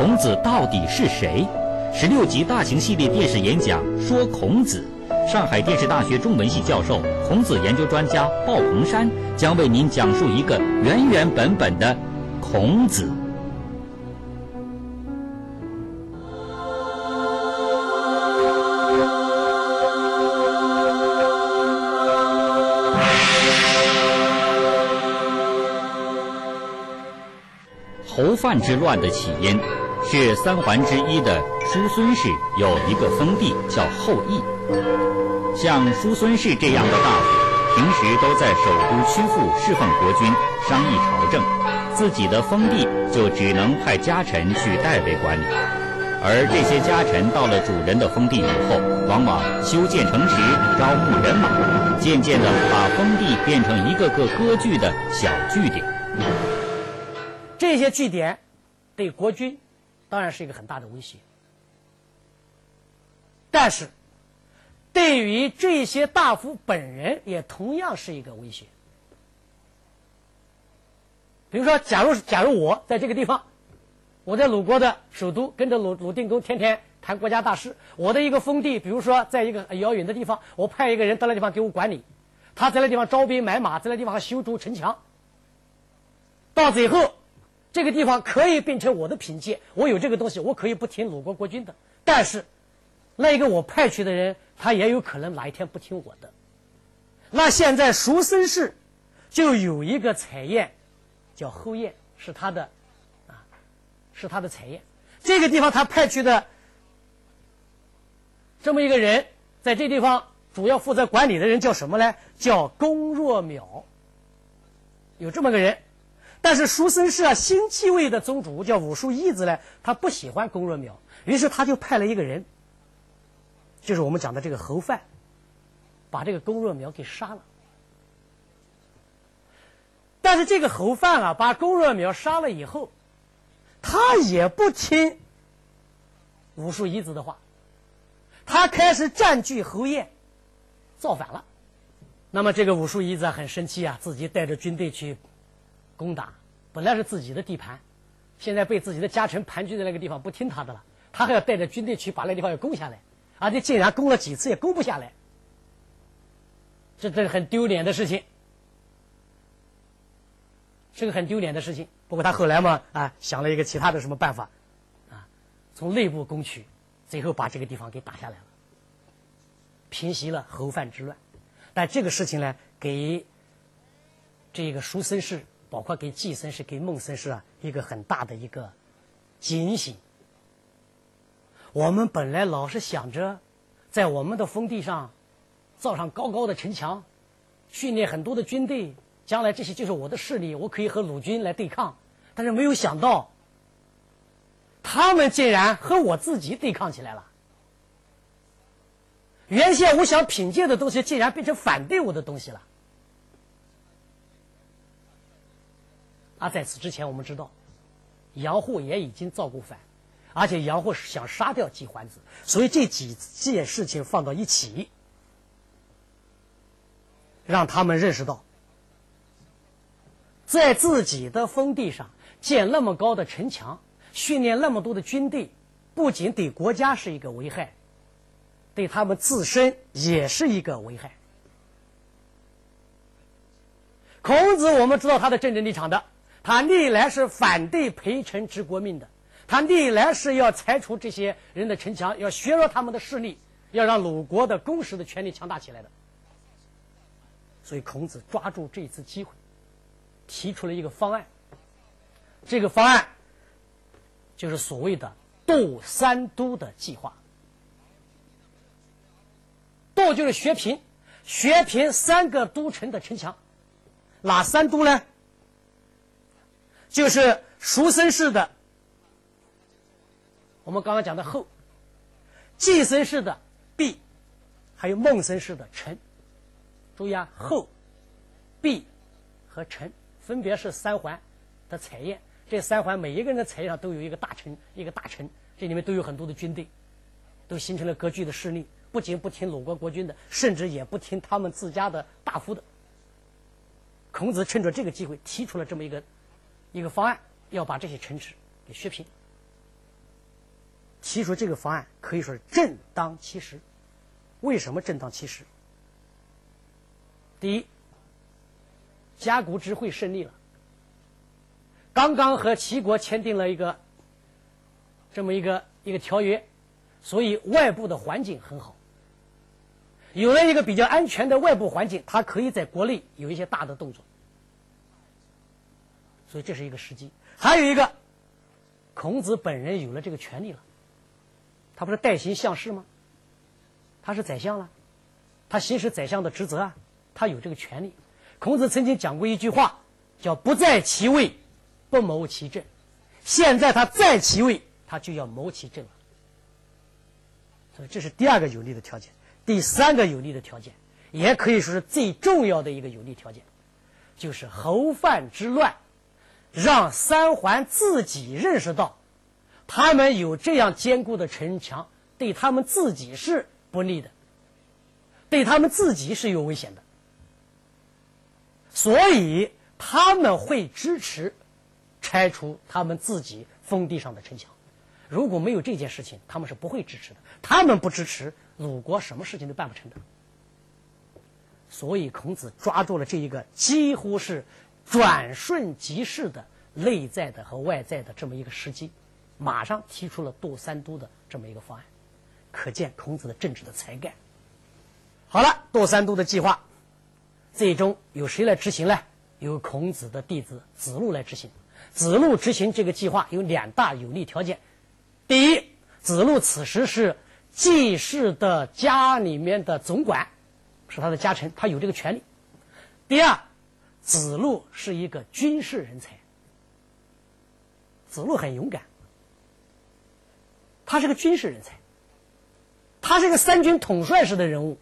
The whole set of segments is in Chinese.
孔子到底是谁？十六集大型系列电视演讲说孔子。上海电视大学中文系教授、孔子研究专家鲍鹏山将为您讲述一个原原本本的孔子。侯范之乱的起因是三桓之一的叔孙氏有一个封地叫后羿。像叔孙氏这样的大夫，平时都在首都曲阜侍奉国君，商议朝政，自己的封地就只能派家臣去代为管理。而这些家臣到了主人的封地以后，往往修建城池，招募人马，渐渐地把封地变成一个个割据的小据点。这些据点对国君当然是一个很大的威胁，但是对于这些大夫本人也同样是一个威胁。比如说，假如假如我在这个地方，我在鲁国的首都跟着鲁鲁定公天天谈国家大事，我的一个封地，比如说在一个遥远的地方，我派一个人到那地方给我管理，他在那地方招兵买马，在那地方修筑城墙，到最后。这个地方可以变成我的凭借，我有这个东西，我可以不听鲁国国君的。但是，那一个我派去的人，他也有可能哪一天不听我的。那现在叔孙氏就有一个采燕，叫后燕，是他的，啊，是他的采燕。这个地方他派去的这么一个人，在这地方主要负责管理的人叫什么呢？叫公若淼。有这么个人。但是叔孙氏啊，新继位的宗主叫武叔义子呢，他不喜欢公若苗，于是他就派了一个人，就是我们讲的这个侯范，把这个公若苗给杀了。但是这个侯范啊，把公若苗杀了以后，他也不听武叔义子的话，他开始占据侯燕，造反了。那么这个武叔义子很生气啊，自己带着军队去。攻打本来是自己的地盘，现在被自己的家臣盘踞在那个地方，不听他的了。他还要带着军队去把那地方要攻下来，而且竟然攻了几次也攻不下来，这这是很丢脸的事情，是个很丢脸的事情。不过他后来嘛啊想了一个其他的什么办法，啊，从内部攻取，最后把这个地方给打下来了，平息了侯范之乱。但这个事情呢，给这个叔孙氏。包括给季孙氏、给孟孙氏啊，一个很大的一个警醒。我们本来老是想着，在我们的封地上造上高高的城墙，训练很多的军队，将来这些就是我的势力，我可以和鲁军来对抗。但是没有想到，他们竟然和我自己对抗起来了。原先我想品鉴的东西，竟然变成反对我的东西了。而在此之前，我们知道，杨护也已经造过反，而且杨护是想杀掉季桓子，所以这几件事情放到一起，让他们认识到，在自己的封地上建那么高的城墙，训练那么多的军队，不仅对国家是一个危害，对他们自身也是一个危害。孔子，我们知道他的政治立场的。他历来是反对陪臣治国命的，他历来是要拆除这些人的城墙，要削弱他们的势力，要让鲁国的公室的权力强大起来的。所以孔子抓住这次机会，提出了一个方案。这个方案就是所谓的“度三都”的计划。度就是削平，削平三个都城的城墙，哪三都呢？就是叔孙氏的，我们刚刚讲的后，季孙氏的毕，还有孟孙氏的陈。注意啊，后、毕和陈分别是三环的采燕。这三环每一个人的采燕上都有一个大臣，一个大臣，这里面都有很多的军队，都形成了割据的势力。不仅不听鲁国国君的，甚至也不听他们自家的大夫的。孔子趁着这个机会提出了这么一个。一个方案要把这些城池给削平，提出这个方案可以说是正当其时。为什么正当其时？第一，甲骨之会胜利了，刚刚和齐国签订了一个这么一个一个条约，所以外部的环境很好，有了一个比较安全的外部环境，他可以在国内有一些大的动作，所以这是一个时机。还有一个，孔子本人有了这个权利了，他不是代行相事吗？他是宰相了，他行使宰相的职责啊，他有这个权利。孔子曾经讲过一句话，叫“不在其位，不谋其政”。现在他在其位，他就要谋其政了。所以这是第二个有利的条件。第三个有利的条件，也可以说是最重要的一个有利条件，就是侯范之乱，让三桓自己认识到，他们有这样坚固的城墙，对他们自己是。不利的，对他们自己是有危险的，所以他们会支持拆除他们自己封地上的城墙。如果没有这件事情，他们是不会支持的。他们不支持，鲁国什么事情都办不成的。所以孔子抓住了这一个几乎是转瞬即逝的内在的和外在的这么一个时机，马上提出了杜三都的这么一个方案。可见孔子的政治的才干。好了，杜三都的计划，最终由谁来执行呢？由孔子的弟子子路来执行。子路执行这个计划有两大有利条件：第一，子路此时是季氏的家里面的总管，是他的家臣，他有这个权利；第二，子路是一个军事人才，子路很勇敢，他是个军事人才。他是个三军统帅式的人物，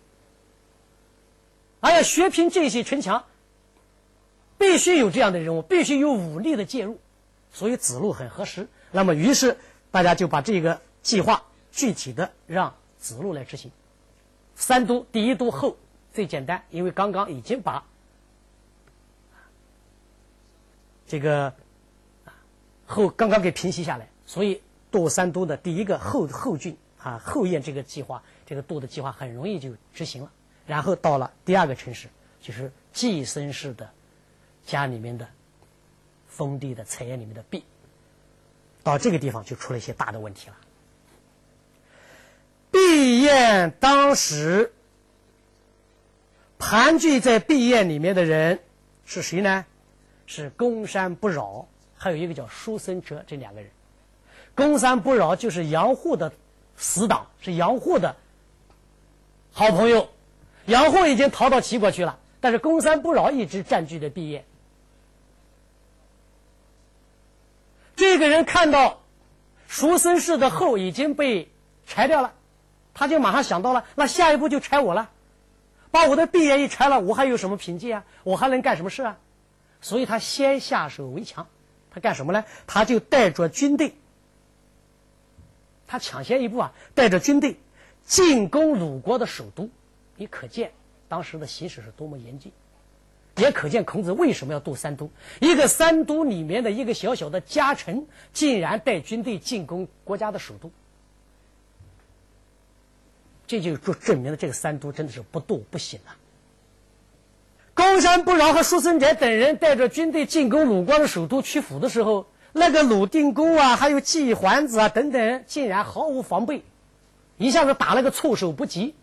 而要削平这些城墙，必须有这样的人物，必须有武力的介入，所以子路很合适。那么，于是大家就把这个计划具体的让子路来执行。三都第一都后最简单，因为刚刚已经把这个后刚刚给平息下来，所以渡三都的第一个后后郡。啊，后燕这个计划，这个渡的计划很容易就执行了。然后到了第二个城市，就是季孙氏的家里面的封地的菜园里面的壁，到这个地方就出了一些大的问题了。毕燕当时盘踞在毕燕里面的人是谁呢？是公山不扰，还有一个叫叔孙哲，这两个人。公山不扰就是杨户的。死党是杨户的好朋友，杨户已经逃到齐国去了，但是公山不扰一直占据着毕业。这个人看到叔孙氏的后已经被拆掉了，他就马上想到了，那下一步就拆我了，把我的毕业一拆了，我还有什么凭借啊？我还能干什么事啊？所以他先下手为强，他干什么呢？他就带着军队。他抢先一步啊，带着军队进攻鲁国的首都，你可见当时的形势是多么严峻，也可见孔子为什么要渡三都。一个三都里面的一个小小的家臣，竟然带军队进攻国家的首都，这就证明了这个三都真的是不渡不行啊。公山不饶和叔孙哲等人带着军队进攻鲁国的首都曲阜的时候。那个鲁定公啊，还有季桓子啊等等，竟然毫无防备，一下子打了个措手不及。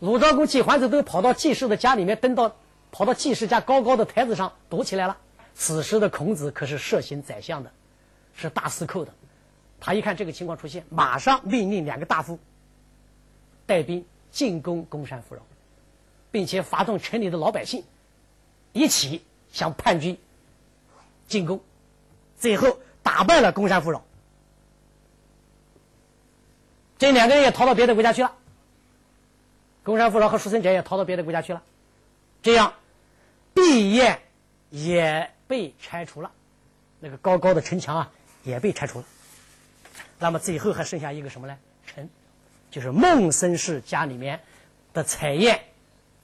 鲁昭公、季桓子都跑到季氏的家里面，登到跑到季氏家高高的台子上躲起来了。此时的孔子可是摄行宰相的，是大司寇的。他一看这个情况出现，马上命令两个大夫带兵进攻公山夫饶，并且发动城里的老百姓一起向叛军进攻。最后打败了公山富饶，这两个人也逃到别的国家去了。公山富饶和叔孙哲也逃到别的国家去了，这样，毕燕也被拆除了，那个高高的城墙啊也被拆除了。那么最后还剩下一个什么呢？城，就是孟孙氏家里面的彩燕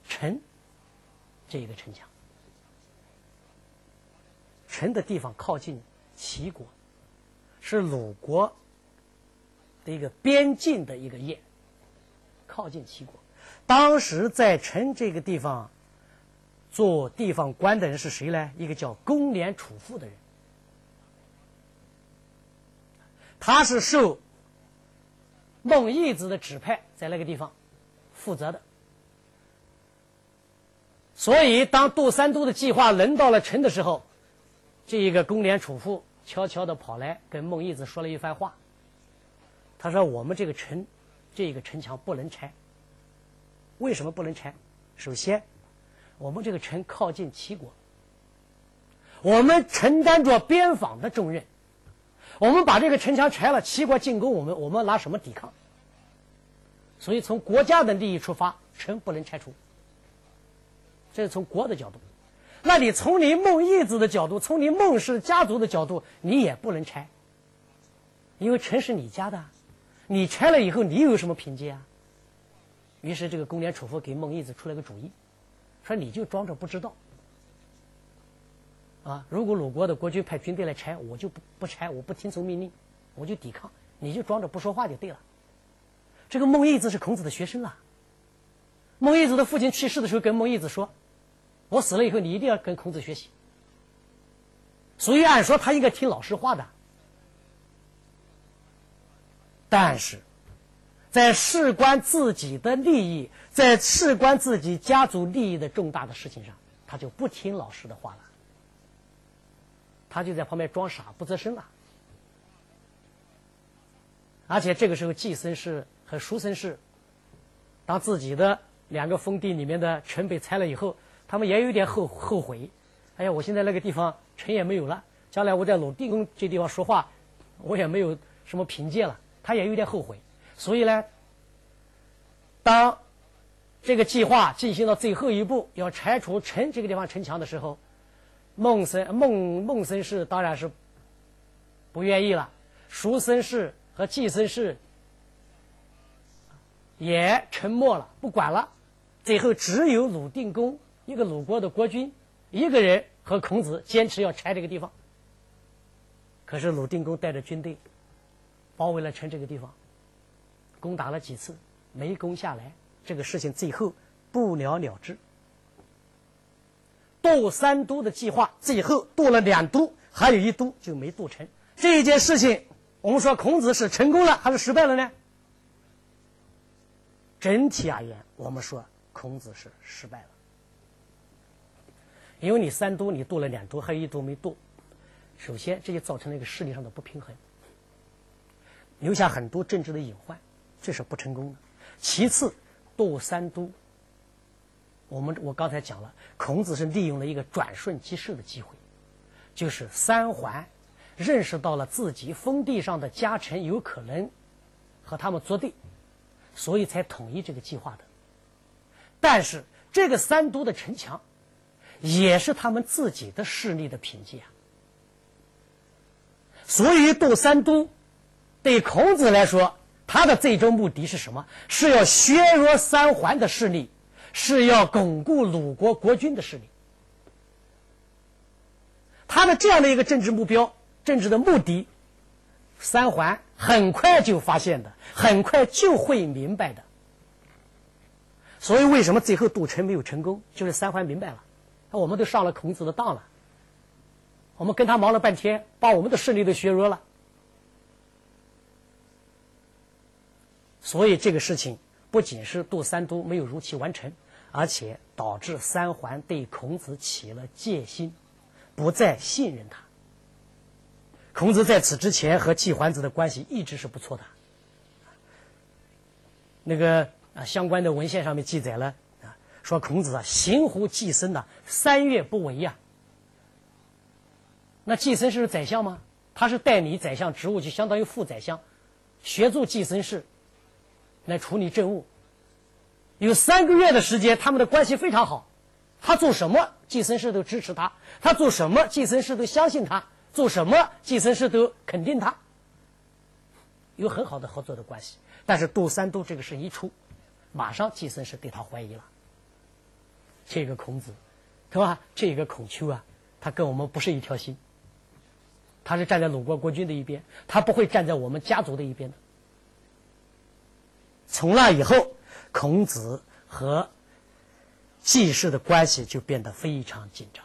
城，这一个城墙，城的地方靠近。齐国是鲁国的一个边境的一个业，靠近齐国。当时在陈这个地方做地方官的人是谁呢？一个叫公廉楚父的人，他是受孟义子的指派，在那个地方负责的。所以，当杜三都的计划轮到了陈的时候，这一个公廉楚父悄悄的跑来跟孟义子说了一番话。他说：“我们这个城，这个城墙不能拆。为什么不能拆？首先，我们这个城靠近齐国，我们承担着边防的重任。我们把这个城墙拆了，齐国进攻我们，我们拿什么抵抗？所以，从国家的利益出发，城不能拆除。”这是从国的角度，那你从你孟义子的角度，从你孟氏家族的角度，你也不能拆，因为城是你家的，你拆了以后，你有什么凭借啊？于是这个公廉楚父给孟义子出了个主意，说你就装着不知道，啊，如果鲁国的国君派军队来拆，我就不不拆，我不听从命令，我就抵抗，你就装着不说话就对了。这个孟义子是孔子的学生啊，孟义子的父亲去世的时候，跟孟义子说。我死了以后，你一定要跟孔子学习。所以按说他应该听老师话的，但是，在事关自己的利益，在事关自己家族利益的重大的事情上，他就不听老师的话了。他就在旁边装傻不吱声了。而且这个时候，季孙氏和叔孙氏，当自己的两个封地里面的城被拆了以后。他们也有点后后悔，哎呀，我现在那个地方城也没有了，将来我在鲁定公这地方说话，我也没有什么凭借了。他也有点后悔，所以呢，当这个计划进行到最后一步，要拆除城这个地方城墙的时候，孟森孟孟森氏当然是不愿意了，叔孙氏和季孙氏也沉默了，不管了。最后只有鲁定公。一个鲁国的国君，一个人和孔子坚持要拆这个地方。可是鲁定公带着军队包围了城这个地方，攻打了几次没攻下来，这个事情最后不了了之。渡三都的计划最后渡了两都，还有一都就没渡成。这一件事情，我们说孔子是成功了还是失败了呢？整体而言，我们说孔子是失败了。因为你三都你渡了两都，还有一都没渡，首先这就造成了一个势力上的不平衡，留下很多政治的隐患，这是不成功的。其次，渡三都，我们我刚才讲了，孔子是利用了一个转瞬即逝的机会，就是三桓认识到了自己封地上的家臣有可能和他们作对，所以才统一这个计划的。但是这个三都的城墙。也是他们自己的势力的凭借。所以渡三都，对孔子来说，他的最终目的是什么？是要削弱三桓的势力，是要巩固鲁国国君的势力。他的这样的一个政治目标、政治的目的，三桓很快就发现的，很快就会明白的。所以，为什么最后杜城没有成功？就是三桓明白了。那我们都上了孔子的当了，我们跟他忙了半天，把我们的势力都削弱了。所以这个事情不仅是杜三都没有如期完成，而且导致三桓对孔子起了戒心，不再信任他。孔子在此之前和季桓子的关系一直是不错的，那个啊相关的文献上面记载了。说孔子啊，行乎季孙呐，三月不为呀。那季孙是宰相吗？他是代理宰相职务，就相当于副宰相，协助季孙氏来处理政务。有三个月的时间，他们的关系非常好。他做什么，季孙氏都支持他；他做什么，季孙氏都相信他；做什么，季孙氏都肯定他。有很好的合作的关系。但是杜三都这个事一出，马上季孙氏对他怀疑了。这个孔子，是吧？这个孔丘啊，他跟我们不是一条心。他是站在鲁国国君的一边，他不会站在我们家族的一边的。从那以后，孔子和季氏的关系就变得非常紧张，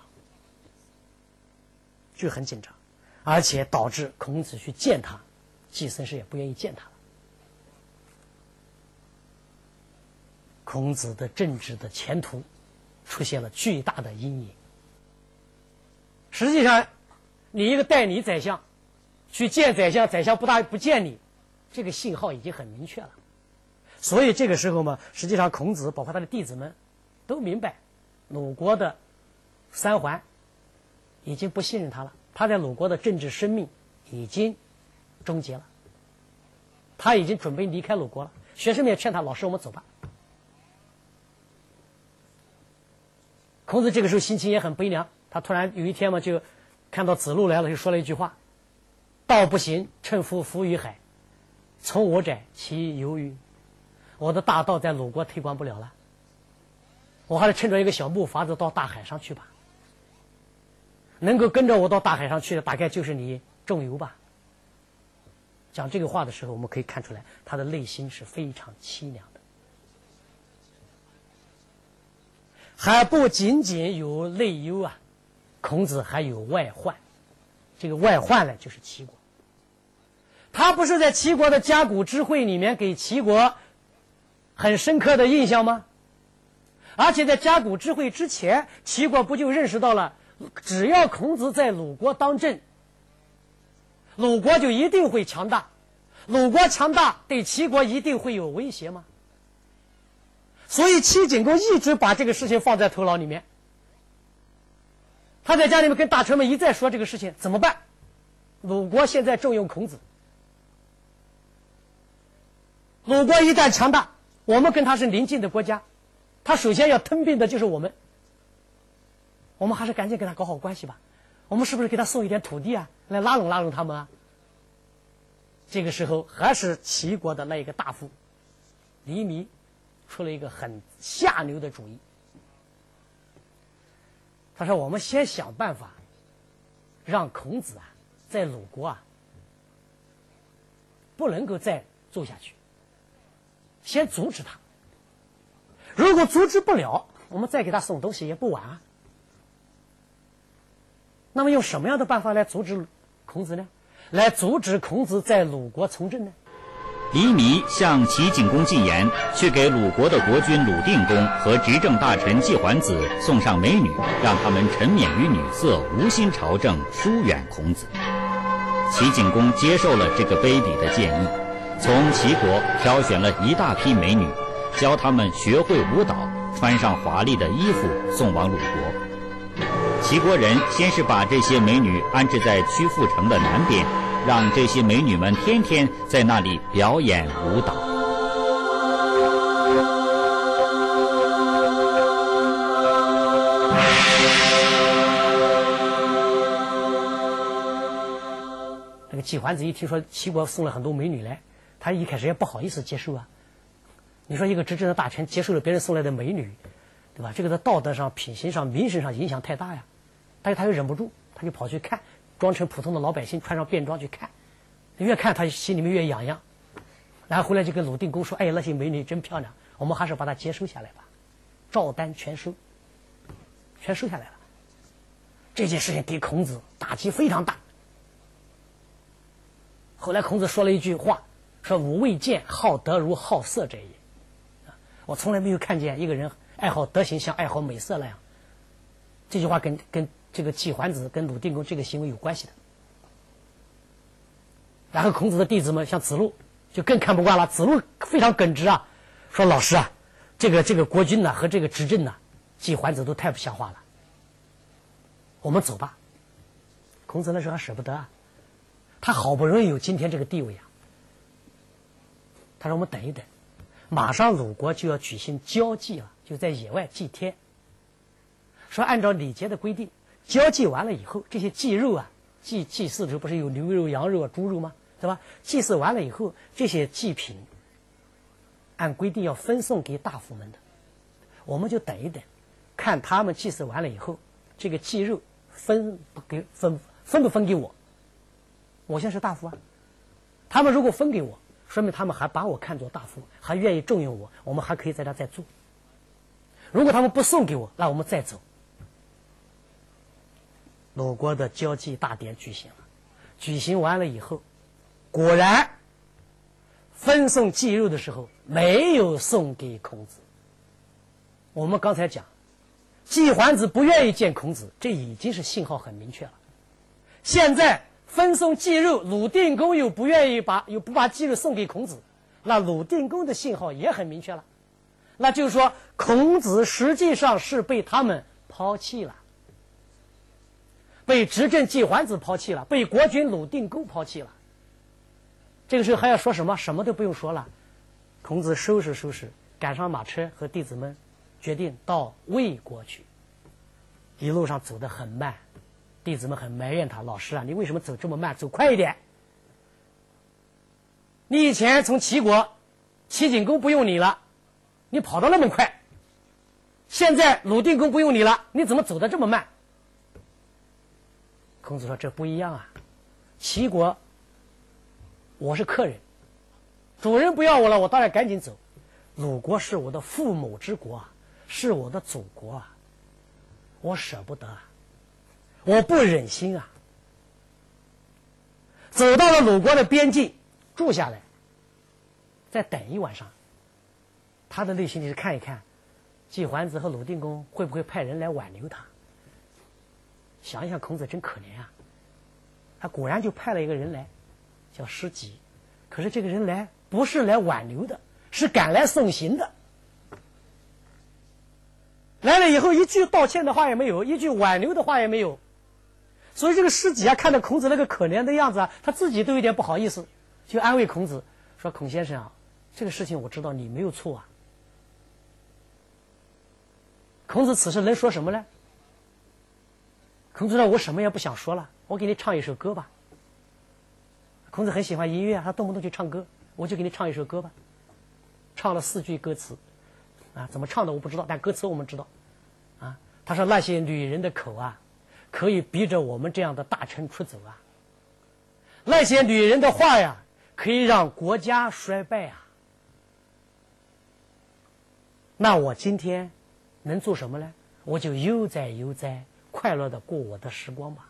就很紧张，而且导致孔子去见他，季孙氏也不愿意见他了。孔子的政治的前途出现了巨大的阴影。实际上，你一个代理宰相去见宰相，宰相不大不见你，这个信号已经很明确了。所以这个时候嘛，实际上孔子包括他的弟子们都明白，鲁国的三桓已经不信任他了，他在鲁国的政治生命已经终结了，他已经准备离开鲁国了。学生们也劝他：“老师，我们走吧。”孔子这个时候心情也很悲凉。他突然有一天嘛，就看到子路来了，就说了一句话：“道不行，乘夫浮于海。从我者，其由于我的大道在鲁国推广不了了，我还是乘着一个小木筏子到大海上去吧。能够跟着我到大海上去的，大概就是你仲由吧。”讲这个话的时候，我们可以看出来，他的内心是非常凄凉还不仅仅有内忧啊。孔子还有外患，这个外患呢，就是齐国。他不是在齐国的甲骨之会里面给齐国很深刻的印象吗？而且在甲骨之会之前，齐国不就认识到了，只要孔子在鲁国当政，鲁国就一定会强大，鲁国强大对齐国一定会有威胁吗？所以齐景公一直把这个事情放在头脑里面。他在家里面跟大臣们一再说这个事情怎么办？鲁国现在重用孔子，鲁国一旦强大，我们跟他是邻近的国家，他首先要吞并的就是我们。我们还是赶紧跟他搞好关系吧。我们是不是给他送一点土地啊，来拉拢拉拢他们啊？这个时候，还是齐国的那一个大夫黎弥出了一个很下流的主意。他说：“我们先想办法，让孔子啊，在鲁国啊，不能够再做下去。先阻止他。如果阻止不了，我们再给他送东西也不晚啊。那么用什么样的办法来阻止孔子呢？来阻止孔子在鲁国从政呢？”黎弥向齐景公进言，去给鲁国的国君鲁定公和执政大臣季桓子送上美女，让他们沉湎于女色，无心朝政，疏远孔子。齐景公接受了这个卑鄙的建议，从齐国挑选了一大批美女，教他们学会舞蹈，穿上华丽的衣服，送往鲁国。齐国人先是把这些美女安置在曲阜城的南边。让这些美女们天天在那里表演舞蹈。这个季桓子一听说齐国送了很多美女来，他一开始也不好意思接受啊。你说一个执政的大臣接受了别人送来的美女，对吧？这个在道德上、品行上、名声上影响太大呀。但是他又忍不住，他就跑去看。装成普通的老百姓，穿上便装去看，越看他心里面越痒痒，然后回来就跟鲁定公说：“哎，那些美女真漂亮，我们还是把她接收下来吧，照单全收，全收下来了。”这件事情给孔子打击非常大。后来孔子说了一句话，说：“吾未见好德如好色者也。”我从来没有看见一个人爱好德行像爱好美色那样。这句话跟跟。这个季桓子跟鲁定公这个行为有关系的，然后孔子的弟子们像子路就更看不惯了。子路非常耿直啊，说：“老师啊，这个这个国君呢和这个执政呢，季桓子都太不像话了。我们走吧。”孔子那时候还舍不得啊，他好不容易有今天这个地位啊。他说：“我们等一等，马上鲁国就要举行交祭了，就在野外祭天。说按照礼节的规定。”交际完了以后，这些祭肉啊，祭祭祀的时候不是有牛肉、羊肉、猪肉吗？对吧？祭祀完了以后，这些祭品按规定要分送给大夫们的。我们就等一等，看他们祭祀完了以后，这个祭肉分不给分分不分给我？我现在是大夫啊。他们如果分给我，说明他们还把我看作大夫，还愿意重用我，我们还可以在这再做。如果他们不送给我，那我们再走。鲁国的交际大典举行了，举行完了以后，果然分送祭肉的时候没有送给孔子。我们刚才讲，季桓子不愿意见孔子，这已经是信号很明确了。现在分送祭肉，鲁定公又不愿意把又不把祭肉送给孔子，那鲁定公的信号也很明确了。那就是说，孔子实际上是被他们抛弃了。被执政季桓子抛弃了，被国君鲁定公抛弃了。这个时候还要说什么？什么都不用说了。孔子收拾收拾，赶上马车，和弟子们决定到魏国去。一路上走得很慢，弟子们很埋怨他：“老师啊，你为什么走这么慢？走快一点！你以前从齐国，齐景公不用你了，你跑得那么快。现在鲁定公不用你了，你怎么走得这么慢？”孔子说：“这不一样啊，齐国，我是客人，主人不要我了，我当然赶紧走。鲁国是我的父母之国啊，是我的祖国啊，我舍不得，我不忍心啊。走到了鲁国的边境，住下来，再等一晚上。他的内心里是看一看，季桓子和鲁定公会不会派人来挽留他。”想一想，孔子真可怜啊！他果然就派了一个人来，叫师己。可是这个人来不是来挽留的，是赶来送行的。来了以后，一句道歉的话也没有，一句挽留的话也没有。所以这个师己啊，看到孔子那个可怜的样子啊，他自己都有点不好意思，就安慰孔子说：“孔先生啊，这个事情我知道你没有错啊。”孔子此时能说什么呢？孔子说：“我什么也不想说了，我给你唱一首歌吧。”孔子很喜欢音乐，他动不动就唱歌，我就给你唱一首歌吧。唱了四句歌词，啊，怎么唱的我不知道，但歌词我们知道。啊，他说：“那些女人的口啊，可以逼着我们这样的大臣出走啊。那些女人的话呀，可以让国家衰败啊。那我今天能做什么呢？我就悠哉悠哉。”快乐的过我的时光吧。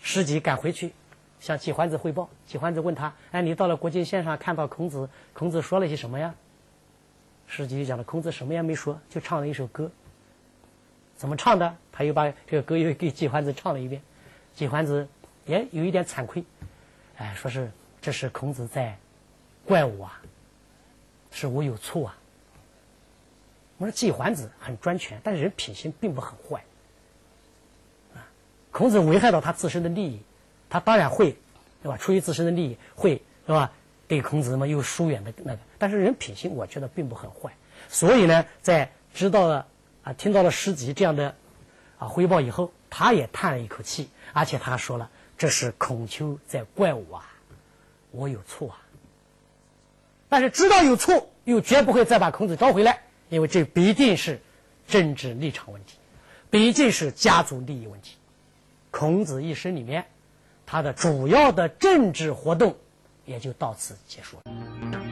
师吉赶回去，向季桓子汇报。季桓子问他：“哎，你到了国境线上看到孔子，孔子说了些什么呀？”师吉讲了，孔子什么也没说，就唱了一首歌。怎么唱的？他又把这个歌又给季桓子唱了一遍。季桓子也有一点惭愧，哎，说是这是孔子在怪我啊，是我有错啊。我说季桓子很专权，但是人品行并不很坏。孔子危害到他自身的利益，他当然会，对吧？出于自身的利益，会，对吧？对孔子嘛又疏远的那个。但是人品行，我觉得并不很坏。所以呢，在知道了啊，听到了诗集这样的啊汇报以后，他也叹了一口气，而且他说了：“这是孔丘在怪我啊，我有错啊。”但是知道有错，又绝不会再把孔子招回来，因为这必定是政治立场问题，毕竟是家族利益问题。孔子一生里面，他的主要的政治活动也就到此结束了。